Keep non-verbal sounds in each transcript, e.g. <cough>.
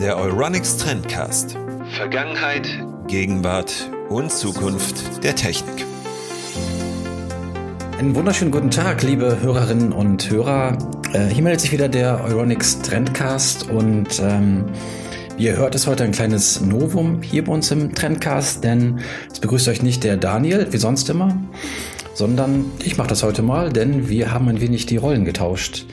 Der Euronics Trendcast. Vergangenheit, Gegenwart und Zukunft der Technik. Einen wunderschönen guten Tag, liebe Hörerinnen und Hörer. Äh, hier meldet sich wieder der Euronics Trendcast und ähm, wie ihr hört, ist heute ein kleines Novum hier bei uns im Trendcast, denn es begrüßt euch nicht der Daniel, wie sonst immer, sondern ich mache das heute mal, denn wir haben ein wenig die Rollen getauscht.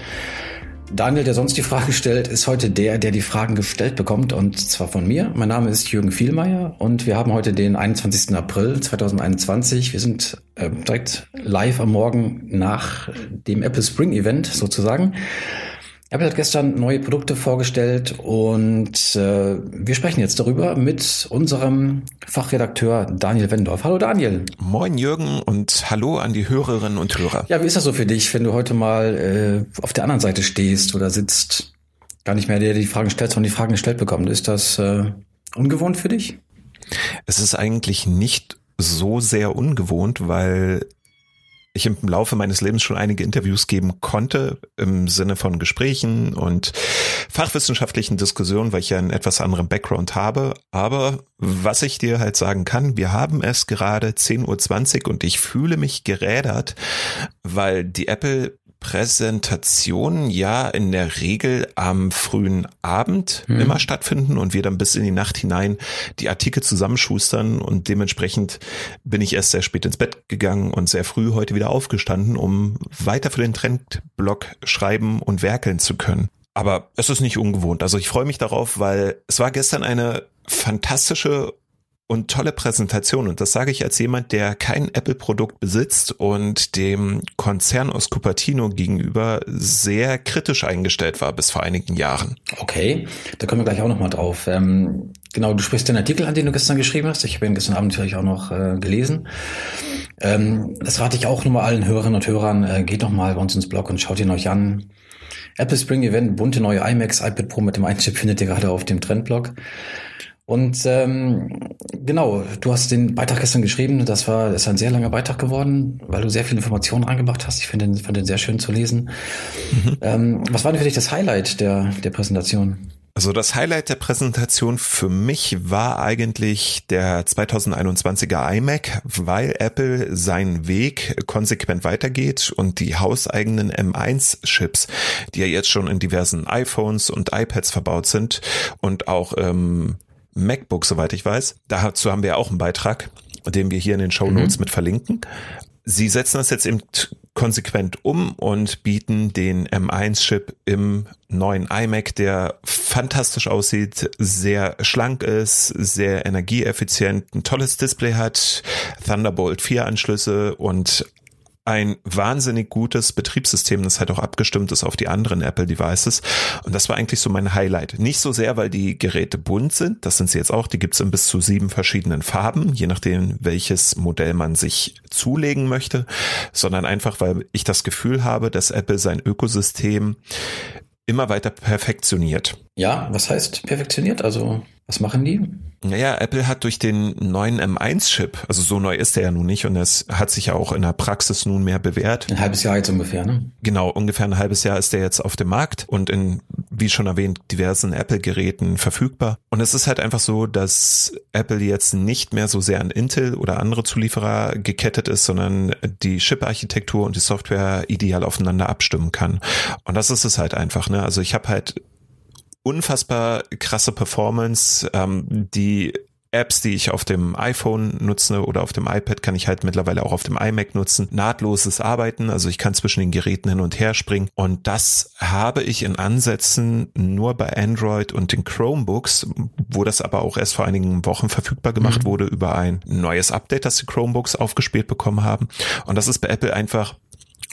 Daniel, der sonst die Frage stellt, ist heute der, der die Fragen gestellt bekommt und zwar von mir. Mein Name ist Jürgen Vielmeier und wir haben heute den 21. April 2021. Wir sind äh, direkt live am Morgen nach dem Apple Spring Event sozusagen. Apple hat gestern neue Produkte vorgestellt und äh, wir sprechen jetzt darüber mit unserem Fachredakteur Daniel Wendorf. Hallo Daniel. Moin Jürgen und hallo an die Hörerinnen und Hörer. Ja, wie ist das so für dich, wenn du heute mal äh, auf der anderen Seite stehst oder sitzt? Gar nicht mehr der die Fragen stellt, sondern die Fragen gestellt bekommt. Ist das äh, ungewohnt für dich? Es ist eigentlich nicht so sehr ungewohnt, weil ich im Laufe meines Lebens schon einige Interviews geben konnte im Sinne von Gesprächen und fachwissenschaftlichen Diskussionen, weil ich ja einen etwas anderen Background habe. Aber was ich dir halt sagen kann, wir haben es gerade 10.20 Uhr und ich fühle mich gerädert, weil die Apple Präsentationen ja in der Regel am frühen Abend mhm. immer stattfinden und wir dann bis in die Nacht hinein die Artikel zusammenschustern und dementsprechend bin ich erst sehr spät ins Bett gegangen und sehr früh heute wieder aufgestanden, um weiter für den Trendblog schreiben und werkeln zu können. Aber es ist nicht ungewohnt. Also ich freue mich darauf, weil es war gestern eine fantastische und tolle Präsentation. Und das sage ich als jemand, der kein Apple-Produkt besitzt und dem Konzern aus Cupertino gegenüber sehr kritisch eingestellt war bis vor einigen Jahren. Okay, da kommen wir gleich auch nochmal drauf. Ähm, genau, du sprichst den Artikel an, den du gestern geschrieben hast. Ich habe ihn gestern Abend natürlich auch noch äh, gelesen. Ähm, das rate ich auch nochmal allen Hörerinnen und Hörern. Äh, geht doch mal bei uns ins Blog und schaut ihn euch an. Apple Spring Event, bunte neue iMacs, iPad Pro mit dem Einchip findet ihr gerade auf dem Trendblog. Und ähm, genau, du hast den Beitrag gestern geschrieben. Das war das ist ein sehr langer Beitrag geworden, weil du sehr viele Informationen reingebracht hast. Ich finde den, fand den sehr schön zu lesen. Mhm. Ähm, was war denn für dich das Highlight der, der Präsentation? Also das Highlight der Präsentation für mich war eigentlich der 2021er iMac, weil Apple seinen Weg konsequent weitergeht und die hauseigenen M1-Chips, die ja jetzt schon in diversen iPhones und iPads verbaut sind und auch ähm, MacBook, soweit ich weiß. Dazu haben wir auch einen Beitrag, den wir hier in den Show Notes mhm. mit verlinken. Sie setzen das jetzt eben konsequent um und bieten den M1-Chip im neuen iMac, der fantastisch aussieht, sehr schlank ist, sehr energieeffizient, ein tolles Display hat, Thunderbolt 4 Anschlüsse und ein wahnsinnig gutes Betriebssystem, das halt auch abgestimmt ist auf die anderen Apple Devices. Und das war eigentlich so mein Highlight. Nicht so sehr, weil die Geräte bunt sind, das sind sie jetzt auch, die gibt's in bis zu sieben verschiedenen Farben, je nachdem, welches Modell man sich zulegen möchte, sondern einfach, weil ich das Gefühl habe, dass Apple sein Ökosystem immer weiter perfektioniert. Ja, was heißt perfektioniert? Also was machen die? Naja, Apple hat durch den neuen M1-Chip, also so neu ist der ja nun nicht und es hat sich ja auch in der Praxis nunmehr bewährt. Ein halbes Jahr jetzt ungefähr, ne? Genau, ungefähr ein halbes Jahr ist der jetzt auf dem Markt und in, wie schon erwähnt, diversen Apple-Geräten verfügbar. Und es ist halt einfach so, dass Apple jetzt nicht mehr so sehr an Intel oder andere Zulieferer gekettet ist, sondern die Chip-Architektur und die Software ideal aufeinander abstimmen kann. Und das ist es halt einfach, ne? Also ich habe halt unfassbar krasse Performance. Ähm, die Apps, die ich auf dem iPhone nutze oder auf dem iPad, kann ich halt mittlerweile auch auf dem iMac nutzen. Nahtloses Arbeiten, also ich kann zwischen den Geräten hin und her springen. Und das habe ich in Ansätzen nur bei Android und den Chromebooks, wo das aber auch erst vor einigen Wochen verfügbar gemacht mhm. wurde über ein neues Update, das die Chromebooks aufgespielt bekommen haben. Und das ist bei Apple einfach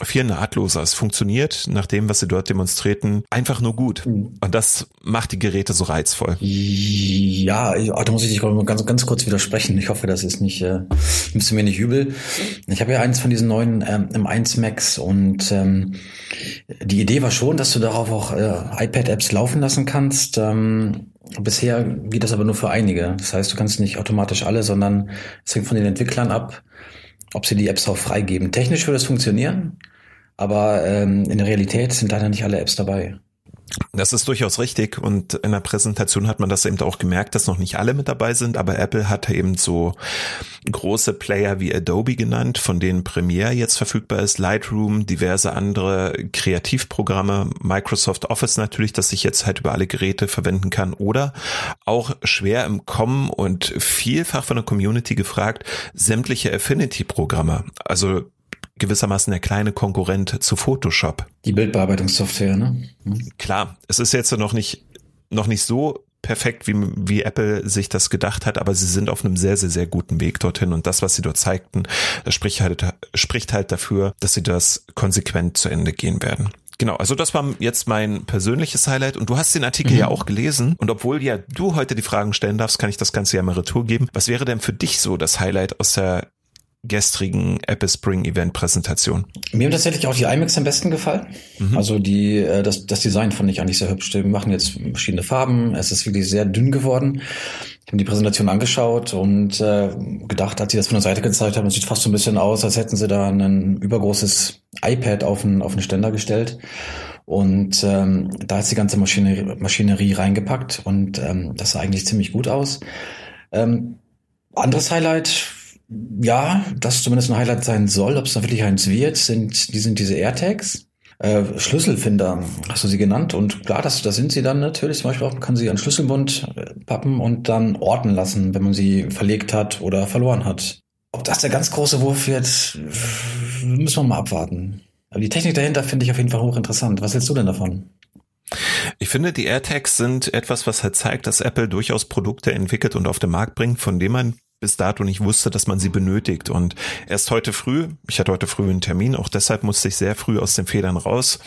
viel nahtloser. Es funktioniert nach dem, was sie dort demonstrierten, einfach nur gut. Mhm. Und das macht die Geräte so reizvoll. Ja, da muss ich dich ganz, ganz kurz widersprechen. Ich hoffe, das ist nicht, äh, nimmst du mir nicht übel. Ich habe ja eins von diesen neuen ähm, M1 Max und ähm, die Idee war schon, dass du darauf auch äh, iPad-Apps laufen lassen kannst. Ähm, bisher geht das aber nur für einige. Das heißt, du kannst nicht automatisch alle, sondern es hängt von den Entwicklern ab ob sie die Apps auch freigeben. Technisch würde es funktionieren, aber ähm, in der Realität sind leider nicht alle Apps dabei. Das ist durchaus richtig. Und in der Präsentation hat man das eben auch gemerkt, dass noch nicht alle mit dabei sind, aber Apple hat eben so große Player wie Adobe genannt, von denen Premiere jetzt verfügbar ist, Lightroom, diverse andere Kreativprogramme, Microsoft Office natürlich, das sich jetzt halt über alle Geräte verwenden kann. Oder auch schwer im Kommen und vielfach von der Community gefragt, sämtliche Affinity-Programme, also gewissermaßen der kleine Konkurrent zu Photoshop. Die Bildbearbeitungssoftware, ne? Hm. Klar, es ist jetzt noch nicht, noch nicht so perfekt, wie, wie Apple sich das gedacht hat, aber sie sind auf einem sehr, sehr, sehr guten Weg dorthin und das, was sie dort zeigten, spricht halt, spricht halt dafür, dass sie das konsequent zu Ende gehen werden. Genau, also das war jetzt mein persönliches Highlight und du hast den Artikel mhm. ja auch gelesen und obwohl ja du heute die Fragen stellen darfst, kann ich das Ganze ja mal retour geben. Was wäre denn für dich so das Highlight aus der gestrigen Apple Spring Event Präsentation. Mir haben tatsächlich auch die iMacs am besten gefallen. Mhm. Also die, äh, das, das Design fand ich eigentlich sehr hübsch. Die machen jetzt verschiedene Farben. Es ist wirklich sehr dünn geworden. Ich habe die Präsentation angeschaut und äh, gedacht, als sie das von der Seite gezeigt haben, es sieht fast so ein bisschen aus, als hätten sie da ein übergroßes iPad auf einen, auf einen Ständer gestellt. Und ähm, da ist die ganze Maschinerie, Maschinerie reingepackt und ähm, das sah eigentlich ziemlich gut aus. Ähm, anderes Highlight ja, das zumindest ein Highlight sein soll. Ob es dann wirklich eins wird, sind, die sind diese AirTags. Äh, Schlüsselfinder hast du sie genannt und klar, das, das sind sie dann natürlich. Zum Beispiel auch, man kann sie an Schlüsselbund äh, pappen und dann orten lassen, wenn man sie verlegt hat oder verloren hat. Ob das der ganz große Wurf wird, müssen wir mal abwarten. Aber die Technik dahinter finde ich auf jeden Fall hochinteressant. Was hältst du denn davon? Ich finde, die AirTags sind etwas, was halt zeigt, dass Apple durchaus Produkte entwickelt und auf den Markt bringt, von denen man bis dato nicht wusste, dass man sie benötigt. Und erst heute früh, ich hatte heute früh einen Termin, auch deshalb musste ich sehr früh aus den Federn raus,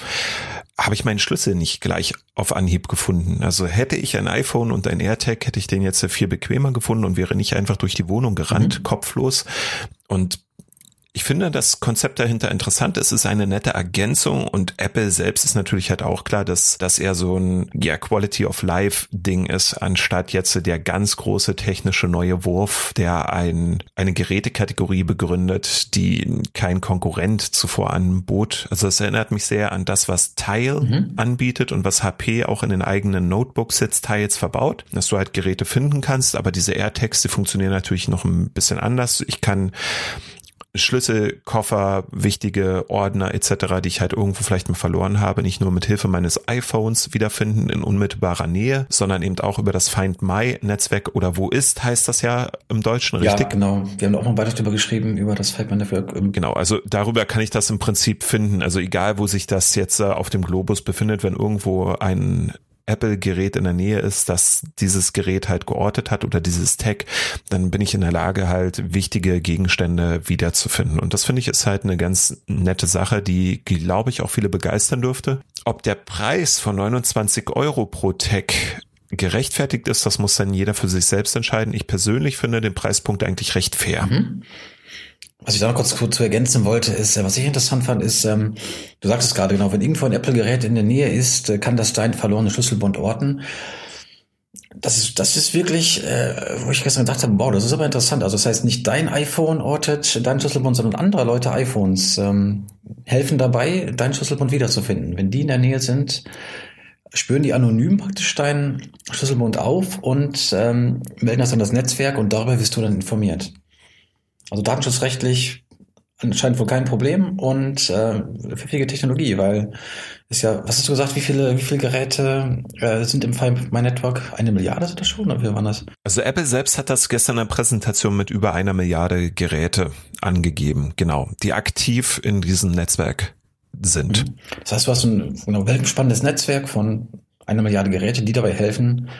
habe ich meinen Schlüssel nicht gleich auf Anhieb gefunden. Also hätte ich ein iPhone und ein AirTag, hätte ich den jetzt viel bequemer gefunden und wäre nicht einfach durch die Wohnung gerannt, mhm. kopflos. Und ich finde das Konzept dahinter interessant. Es ist eine nette Ergänzung und Apple selbst ist natürlich halt auch klar, dass das eher so ein ja, Quality of Life Ding ist, anstatt jetzt der ganz große technische neue Wurf, der ein, eine Gerätekategorie begründet, die kein Konkurrent zuvor anbot. Also es erinnert mich sehr an das, was Tile mhm. anbietet und was HP auch in den eigenen Notebooks jetzt Tiles verbaut, dass du halt Geräte finden kannst, aber diese AirTags, die funktionieren natürlich noch ein bisschen anders. Ich kann Schlüssel, Koffer, wichtige Ordner etc., die ich halt irgendwo vielleicht mal verloren habe, nicht nur mit Hilfe meines iPhones wiederfinden in unmittelbarer Nähe, sondern eben auch über das Find My Netzwerk oder wo ist, heißt das ja im Deutschen, richtig? Ja, genau. Wir haben auch noch weiter darüber geschrieben, über das Find My Network. Genau, also darüber kann ich das im Prinzip finden. Also egal, wo sich das jetzt äh, auf dem Globus befindet, wenn irgendwo ein Apple-Gerät in der Nähe ist, dass dieses Gerät halt geortet hat oder dieses Tag, dann bin ich in der Lage, halt wichtige Gegenstände wiederzufinden. Und das finde ich ist halt eine ganz nette Sache, die, glaube ich, auch viele begeistern dürfte. Ob der Preis von 29 Euro pro Tag gerechtfertigt ist, das muss dann jeder für sich selbst entscheiden. Ich persönlich finde den Preispunkt eigentlich recht fair. Mhm. Was ich da noch kurz, kurz zu ergänzen wollte, ist, äh, was ich interessant fand, ist, ähm, du sagtest gerade genau, wenn irgendwo ein Apple-Gerät in der Nähe ist, äh, kann das dein verlorene Schlüsselbund orten. Das ist, das ist wirklich, äh, wo ich gestern gedacht habe, wow, das ist aber interessant. Also das heißt, nicht dein iPhone ortet dein Schlüsselbund, sondern andere Leute iPhones ähm, helfen dabei, dein Schlüsselbund wiederzufinden. Wenn die in der Nähe sind, spüren die anonym praktisch deinen Schlüsselbund auf und ähm, melden das an das Netzwerk und darüber wirst du dann informiert. Also datenschutzrechtlich anscheinend wohl kein Problem und äh, pfiffige Technologie, weil ist ja, was hast du gesagt, wie viele, wie viele Geräte äh, sind im Find My Network? Eine Milliarde sind das schon oder wie war das? Also Apple selbst hat das gestern in der Präsentation mit über einer Milliarde Geräte angegeben, genau, die aktiv in diesem Netzwerk sind. Mhm. Das heißt, du hast ein genau, weltspannendes Netzwerk von einer Milliarde Geräte, die dabei helfen,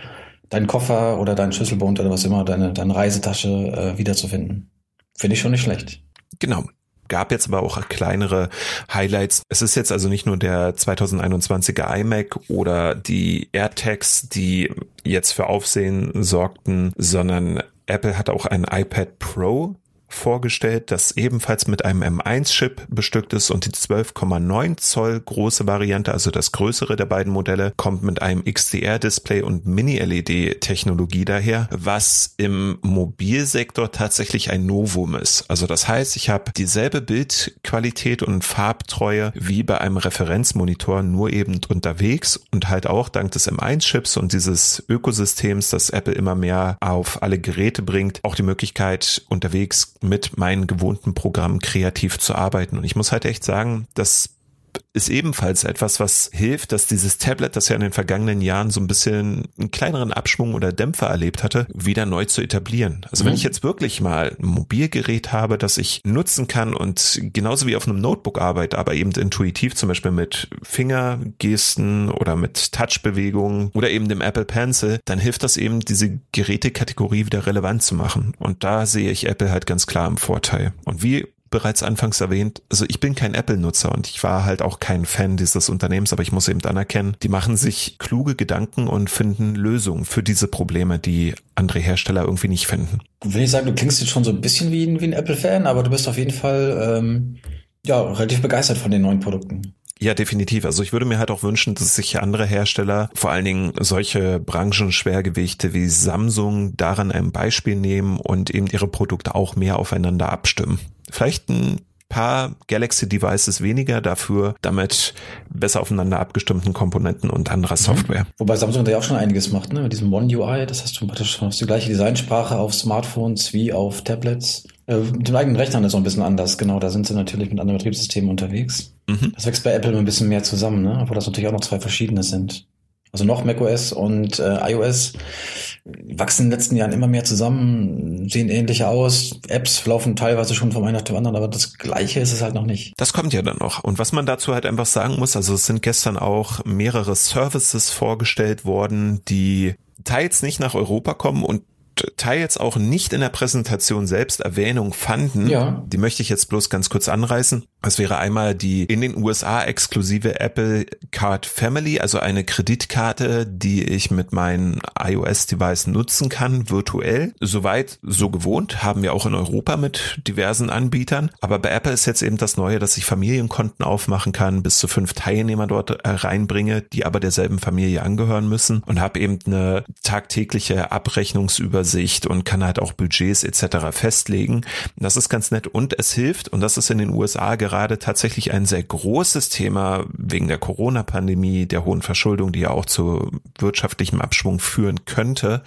deinen Koffer oder deinen Schlüsselbund oder was immer, deine, deine Reisetasche äh, wiederzufinden. Finde ich schon nicht schlecht. Genau gab jetzt aber auch kleinere Highlights. Es ist jetzt also nicht nur der 2021er iMac oder die AirTags, die jetzt für Aufsehen sorgten, sondern Apple hat auch ein iPad Pro vorgestellt, das ebenfalls mit einem M1-Chip bestückt ist und die 12,9 Zoll große Variante, also das größere der beiden Modelle, kommt mit einem XDR-Display und Mini-LED-Technologie daher, was im Mobilsektor tatsächlich ein Novum ist. Also das heißt, ich habe dieselbe Bildqualität und Farbtreue wie bei einem Referenzmonitor, nur eben unterwegs und halt auch dank des M1-Chips und dieses Ökosystems, das Apple immer mehr auf alle Geräte bringt, auch die Möglichkeit unterwegs mit meinen gewohnten Programmen kreativ zu arbeiten. Und ich muss halt echt sagen, dass ist ebenfalls etwas, was hilft, dass dieses Tablet, das ja in den vergangenen Jahren so ein bisschen einen kleineren Abschwung oder Dämpfer erlebt hatte, wieder neu zu etablieren. Also mhm. wenn ich jetzt wirklich mal ein Mobilgerät habe, das ich nutzen kann und genauso wie auf einem Notebook arbeite, aber eben intuitiv zum Beispiel mit Fingergesten oder mit Touchbewegungen oder eben dem Apple Pencil, dann hilft das eben, diese Gerätekategorie wieder relevant zu machen. Und da sehe ich Apple halt ganz klar im Vorteil. Und wie bereits anfangs erwähnt, also ich bin kein Apple-Nutzer und ich war halt auch kein Fan dieses Unternehmens, aber ich muss eben anerkennen, die machen sich kluge Gedanken und finden Lösungen für diese Probleme, die andere Hersteller irgendwie nicht finden. Wenn ich sage, du klingst jetzt schon so ein bisschen wie ein, wie ein Apple-Fan, aber du bist auf jeden Fall ähm, ja relativ begeistert von den neuen Produkten. Ja, definitiv. Also ich würde mir halt auch wünschen, dass sich andere Hersteller, vor allen Dingen solche Branchenschwergewichte wie Samsung, daran ein Beispiel nehmen und eben ihre Produkte auch mehr aufeinander abstimmen. Vielleicht ein paar Galaxy Devices weniger, dafür damit besser aufeinander abgestimmten Komponenten und anderer mhm. Software. Mhm. Wobei Samsung da ja auch schon einiges macht, ne? Mit diesem One UI, das hast du praktisch hast die gleiche Designsprache auf Smartphones wie auf Tablets. Äh, mit dem eigenen Rechnern ist so ein bisschen anders, genau. Da sind sie natürlich mit anderen Betriebssystemen unterwegs. Mhm. Das wächst bei Apple ein bisschen mehr zusammen, ne? Obwohl das natürlich auch noch zwei verschiedene sind. Also noch macOS und äh, iOS wachsen in den letzten Jahren immer mehr zusammen, sehen ähnlicher aus. Apps laufen teilweise schon vom einen nach dem anderen, aber das Gleiche ist es halt noch nicht. Das kommt ja dann noch. Und was man dazu halt einfach sagen muss, also es sind gestern auch mehrere Services vorgestellt worden, die teils nicht nach Europa kommen und teils auch nicht in der Präsentation selbst Erwähnung fanden. Ja. Die möchte ich jetzt bloß ganz kurz anreißen. Das wäre einmal die in den USA exklusive Apple Card Family, also eine Kreditkarte, die ich mit meinem iOS-Device nutzen kann, virtuell. Soweit so gewohnt, haben wir auch in Europa mit diversen Anbietern. Aber bei Apple ist jetzt eben das Neue, dass ich Familienkonten aufmachen kann, bis zu fünf Teilnehmer dort äh, reinbringe, die aber derselben Familie angehören müssen und habe eben eine tagtägliche Abrechnungsübersicht und kann halt auch Budgets etc. festlegen. Das ist ganz nett und es hilft, und das ist in den USA gerade gerade tatsächlich ein sehr großes Thema wegen der Corona-Pandemie, der hohen Verschuldung, die ja auch zu wirtschaftlichem Abschwung führen könnte,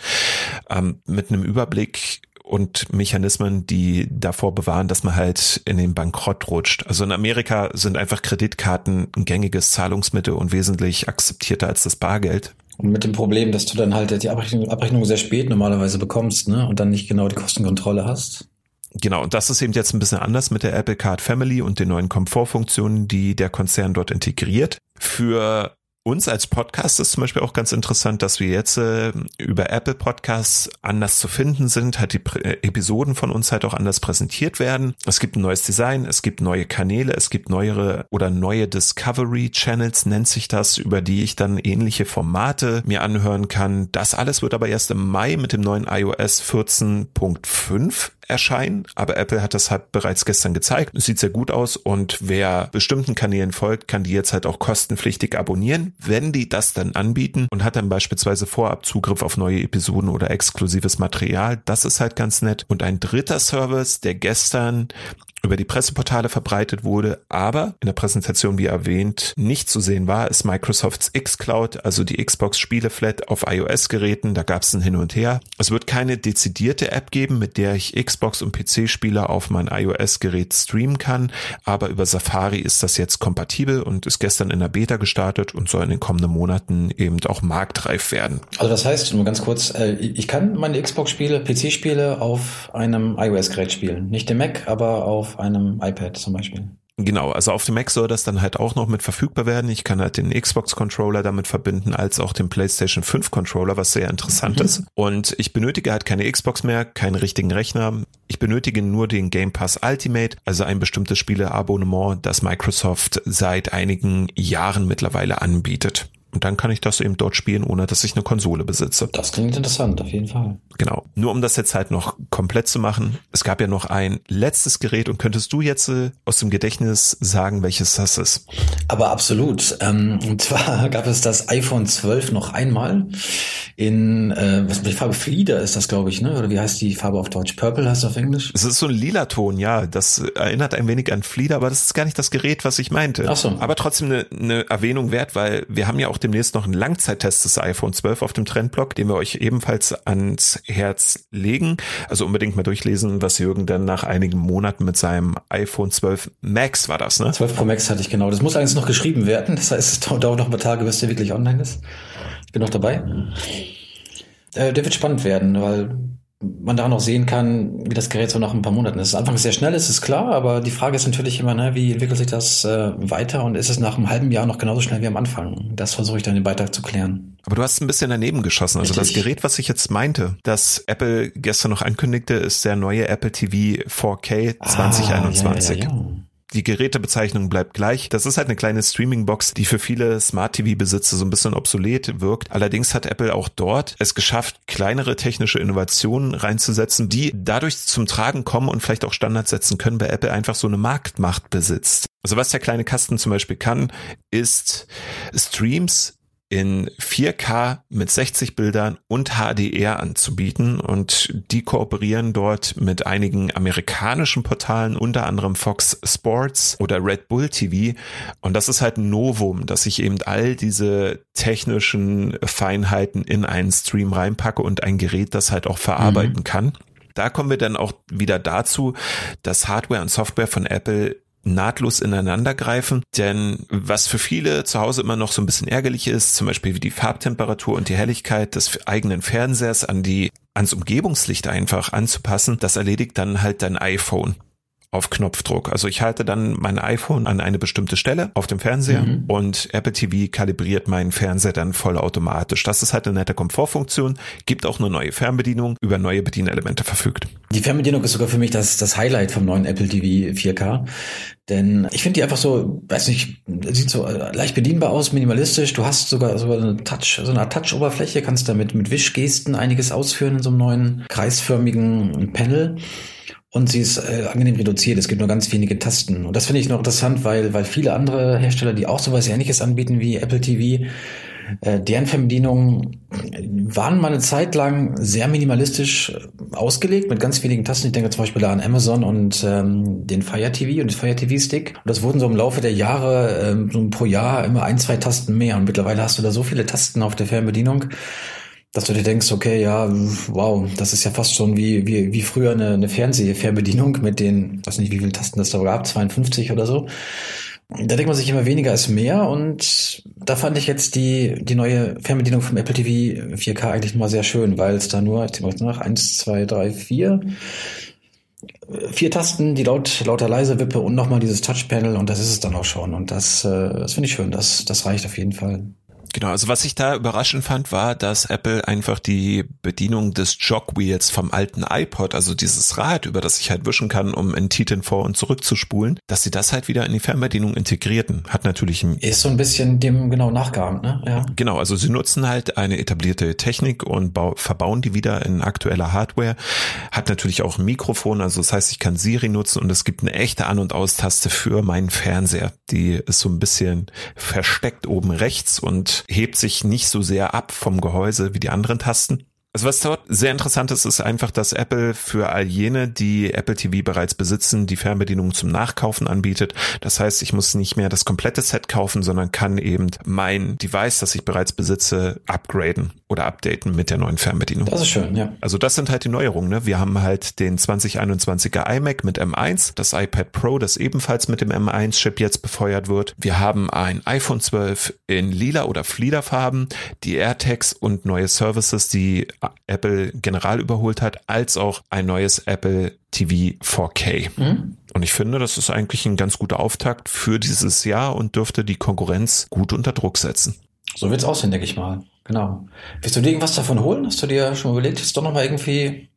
ähm, mit einem Überblick und Mechanismen, die davor bewahren, dass man halt in den Bankrott rutscht. Also in Amerika sind einfach Kreditkarten ein gängiges Zahlungsmittel und wesentlich akzeptierter als das Bargeld. Und mit dem Problem, dass du dann halt die Abrechnung, Abrechnung sehr spät normalerweise bekommst, ne? Und dann nicht genau die Kostenkontrolle hast. Genau, und das ist eben jetzt ein bisschen anders mit der Apple Card Family und den neuen Komfortfunktionen, die der Konzern dort integriert. Für uns als Podcast ist zum Beispiel auch ganz interessant, dass wir jetzt äh, über Apple Podcasts anders zu finden sind, halt die äh, Episoden von uns halt auch anders präsentiert werden. Es gibt ein neues Design, es gibt neue Kanäle, es gibt neuere oder neue Discovery Channels nennt sich das, über die ich dann ähnliche Formate mir anhören kann. Das alles wird aber erst im Mai mit dem neuen iOS 14.5 erscheinen, aber Apple hat das halt bereits gestern gezeigt. Es sieht sehr gut aus und wer bestimmten Kanälen folgt, kann die jetzt halt auch kostenpflichtig abonnieren, wenn die das dann anbieten und hat dann beispielsweise vorab Zugriff auf neue Episoden oder exklusives Material. Das ist halt ganz nett. Und ein dritter Service, der gestern über die Presseportale verbreitet wurde, aber in der Präsentation, wie erwähnt, nicht zu sehen war, ist Microsofts xCloud, also die Xbox Spieleflat auf iOS-Geräten. Da gab es ein Hin und Her. Es wird keine dezidierte App geben, mit der ich Xbox und PC-Spiele auf mein iOS-Gerät streamen kann, aber über Safari ist das jetzt kompatibel und ist gestern in der Beta gestartet und soll in den kommenden Monaten eben auch marktreif werden. Also das heißt, nur ganz kurz, äh, ich kann meine Xbox-Spiele, PC-Spiele auf einem iOS-Gerät spielen. Nicht dem Mac, aber auf auf einem iPad zum Beispiel. Genau, also auf dem Mac soll das dann halt auch noch mit verfügbar werden. Ich kann halt den Xbox Controller damit verbinden, als auch den PlayStation 5 Controller, was sehr interessant mhm. ist. Und ich benötige halt keine Xbox mehr, keinen richtigen Rechner. Ich benötige nur den Game Pass Ultimate, also ein bestimmtes Spieleabonnement, das Microsoft seit einigen Jahren mittlerweile anbietet. Und dann kann ich das eben dort spielen, ohne dass ich eine Konsole besitze. Das klingt interessant, auf jeden Fall. Genau. Nur um das jetzt halt noch komplett zu machen. Es gab ja noch ein letztes Gerät und könntest du jetzt äh, aus dem Gedächtnis sagen, welches das ist? Aber absolut. Ähm, und zwar <laughs> gab es das iPhone 12 noch einmal in, äh, was die Farbe Flieder ist das, glaube ich, ne? Oder wie heißt die Farbe auf Deutsch? Purple heißt auf Englisch? Es ist so ein lila Ton, ja. Das erinnert ein wenig an Flieder, aber das ist gar nicht das Gerät, was ich meinte. Ach so. Aber trotzdem eine, eine Erwähnung wert, weil wir haben ja auch demnächst noch einen Langzeittest des iPhone 12 auf dem Trendblog, den wir euch ebenfalls ans Herz legen. Also unbedingt mal durchlesen, was Jürgen dann nach einigen Monaten mit seinem iPhone 12 Max war das, ne? 12 Pro Max hatte ich genau. Das muss allerdings noch geschrieben werden. Das heißt, es dauert noch ein paar Tage, bis der wirklich online ist. Ich bin noch dabei. Äh, der wird spannend werden, weil man daran auch sehen kann, wie das Gerät so nach ein paar Monaten ist. Anfangs sehr schnell, ist es klar, aber die Frage ist natürlich immer, ne, wie entwickelt sich das äh, weiter und ist es nach einem halben Jahr noch genauso schnell wie am Anfang? Das versuche ich dann im Beitrag zu klären. Aber du hast ein bisschen daneben geschossen. Also Richtig. das Gerät, was ich jetzt meinte, das Apple gestern noch ankündigte, ist der neue Apple TV 4K 2021. Ah, ja, ja, ja die Gerätebezeichnung bleibt gleich. Das ist halt eine kleine Streaming-Box, die für viele Smart-TV-Besitzer so ein bisschen obsolet wirkt. Allerdings hat Apple auch dort es geschafft, kleinere technische Innovationen reinzusetzen, die dadurch zum Tragen kommen und vielleicht auch Standards setzen können, weil Apple einfach so eine Marktmacht besitzt. Also was der kleine Kasten zum Beispiel kann, ist Streams in 4K mit 60 Bildern und HDR anzubieten und die kooperieren dort mit einigen amerikanischen Portalen, unter anderem Fox Sports oder Red Bull TV und das ist halt ein Novum, dass ich eben all diese technischen Feinheiten in einen Stream reinpacke und ein Gerät das halt auch verarbeiten mhm. kann. Da kommen wir dann auch wieder dazu, dass Hardware und Software von Apple nahtlos ineinander greifen. Denn was für viele zu Hause immer noch so ein bisschen ärgerlich ist, zum Beispiel wie die Farbtemperatur und die Helligkeit des eigenen Fernsehers an die ans Umgebungslicht einfach anzupassen, das erledigt dann halt dein iPhone auf Knopfdruck. Also ich halte dann mein iPhone an eine bestimmte Stelle auf dem Fernseher mhm. und Apple TV kalibriert meinen Fernseher dann vollautomatisch. Das ist halt eine nette Komfortfunktion, gibt auch eine neue Fernbedienung, über neue Bedienelemente verfügt. Die Fernbedienung ist sogar für mich das, das Highlight vom neuen Apple TV 4K. Denn ich finde die einfach so, weiß nicht, sieht so leicht bedienbar aus, minimalistisch. Du hast sogar, sogar eine Touch, so eine Touch-Oberfläche, kannst damit mit Wischgesten einiges ausführen in so einem neuen kreisförmigen Panel und sie ist äh, angenehm reduziert. Es gibt nur ganz wenige Tasten. Und das finde ich noch interessant, weil, weil viele andere Hersteller, die auch sowas ähnliches anbieten wie Apple TV, äh, deren Fernbedienungen waren mal eine Zeit lang sehr minimalistisch ausgelegt mit ganz wenigen Tasten. Ich denke zum Beispiel an Amazon und ähm, den Fire TV und den Fire TV Stick. Und das wurden so im Laufe der Jahre ähm, so pro Jahr immer ein, zwei Tasten mehr. Und mittlerweile hast du da so viele Tasten auf der Fernbedienung, dass du dir denkst, okay, ja, wow, das ist ja fast schon wie, wie, wie früher eine, eine Fernsehfernbedienung mit den, weiß nicht, wie viele Tasten das da gab, 52 oder so. Da denkt man sich immer weniger ist mehr und da fand ich jetzt die, die neue Fernbedienung vom Apple TV 4K eigentlich mal sehr schön, weil es da nur, jetzt mal nach, eins, zwei, drei, vier, vier Tasten, die laut, lauter leise wippe und nochmal dieses Touchpanel und das ist es dann auch schon und das, äh, das finde ich schön, das, das reicht auf jeden Fall. Genau, also was ich da überraschend fand, war, dass Apple einfach die Bedienung des Jogwheels vom alten iPod, also dieses Rad, über das ich halt wischen kann, um in Titan vor und zurück zu spulen, dass sie das halt wieder in die Fernbedienung integrierten. Hat natürlich ein Ist so ein bisschen dem genau nachgeahmt, ne? Ja. Genau, also sie nutzen halt eine etablierte Technik und verbauen die wieder in aktueller Hardware. Hat natürlich auch ein Mikrofon, also das heißt, ich kann Siri nutzen und es gibt eine echte An- und Austaste für meinen Fernseher. Die ist so ein bisschen versteckt oben rechts und hebt sich nicht so sehr ab vom Gehäuse wie die anderen Tasten. Also was dort sehr interessant ist, ist einfach, dass Apple für all jene, die Apple TV bereits besitzen, die Fernbedienung zum Nachkaufen anbietet. Das heißt, ich muss nicht mehr das komplette Set kaufen, sondern kann eben mein Device, das ich bereits besitze, upgraden oder updaten mit der neuen Fernbedienung. Das ist schön, ja. Also das sind halt die Neuerungen. Ne? Wir haben halt den 2021er iMac mit M1, das iPad Pro, das ebenfalls mit dem M1-Chip jetzt befeuert wird. Wir haben ein iPhone 12 in lila oder Fliederfarben, die AirTags und neue Services, die Apple general überholt hat, als auch ein neues Apple TV 4K. Mhm. Und ich finde, das ist eigentlich ein ganz guter Auftakt für dieses Jahr und dürfte die Konkurrenz gut unter Druck setzen. So wird's aussehen, denke ich mal. Genau. Willst du dir irgendwas davon holen? Hast du dir schon überlegt, jetzt doch nochmal irgendwie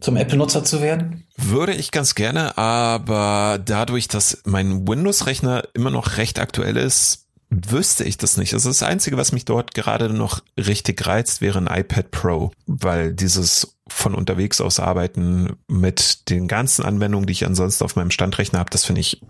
zum Apple-Nutzer zu werden? Würde ich ganz gerne, aber dadurch, dass mein Windows-Rechner immer noch recht aktuell ist, wüsste ich das nicht. Also das Einzige, was mich dort gerade noch richtig reizt, wäre ein iPad Pro, weil dieses von unterwegs aus arbeiten mit den ganzen Anwendungen, die ich ansonsten auf meinem Standrechner habe, das finde ich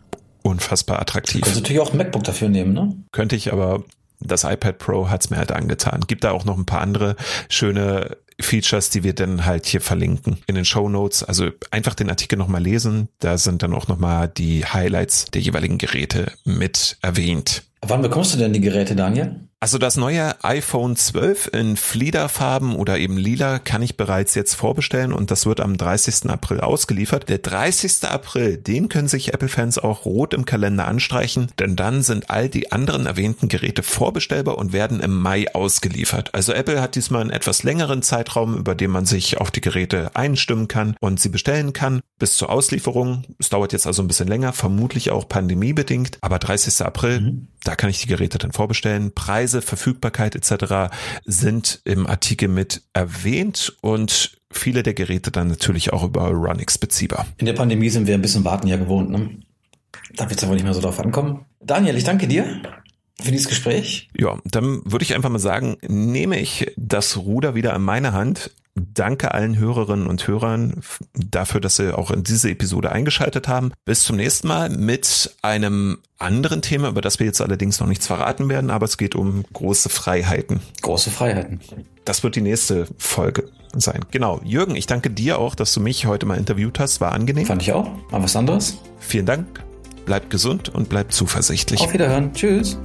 unfassbar attraktiv. Du kannst natürlich auch ein MacBook dafür nehmen, ne? Könnte ich, aber das iPad Pro hat's mir halt angetan. Gibt da auch noch ein paar andere schöne Features, die wir dann halt hier verlinken in den Show Notes. Also einfach den Artikel nochmal lesen. Da sind dann auch nochmal die Highlights der jeweiligen Geräte mit erwähnt. Wann bekommst du denn die Geräte, Daniel? Also das neue iPhone 12 in Fliederfarben oder eben lila kann ich bereits jetzt vorbestellen und das wird am 30. April ausgeliefert. Der 30. April, den können sich Apple-Fans auch rot im Kalender anstreichen, denn dann sind all die anderen erwähnten Geräte vorbestellbar und werden im Mai ausgeliefert. Also Apple hat diesmal einen etwas längeren Zeitraum, über den man sich auf die Geräte einstimmen kann und sie bestellen kann bis zur Auslieferung. Es dauert jetzt also ein bisschen länger, vermutlich auch pandemiebedingt, aber 30. April, mhm. da kann ich die Geräte dann vorbestellen. Preise Preise, Verfügbarkeit etc. sind im Artikel mit erwähnt und viele der Geräte dann natürlich auch über Runix beziehbar. In der Pandemie sind wir ein bisschen warten ja gewohnt, ne? Da wird es aber nicht mehr so drauf ankommen. Daniel, ich danke dir für dieses Gespräch. Ja, dann würde ich einfach mal sagen, nehme ich das Ruder wieder in meine Hand Danke allen Hörerinnen und Hörern dafür, dass sie auch in diese Episode eingeschaltet haben. Bis zum nächsten Mal mit einem anderen Thema, über das wir jetzt allerdings noch nichts verraten werden, aber es geht um große Freiheiten. Große Freiheiten. Das wird die nächste Folge sein. Genau. Jürgen, ich danke dir auch, dass du mich heute mal interviewt hast. War angenehm. Fand ich auch. Mal was anderes. Vielen Dank. Bleibt gesund und bleibt zuversichtlich. Auf Wiederhören. Tschüss.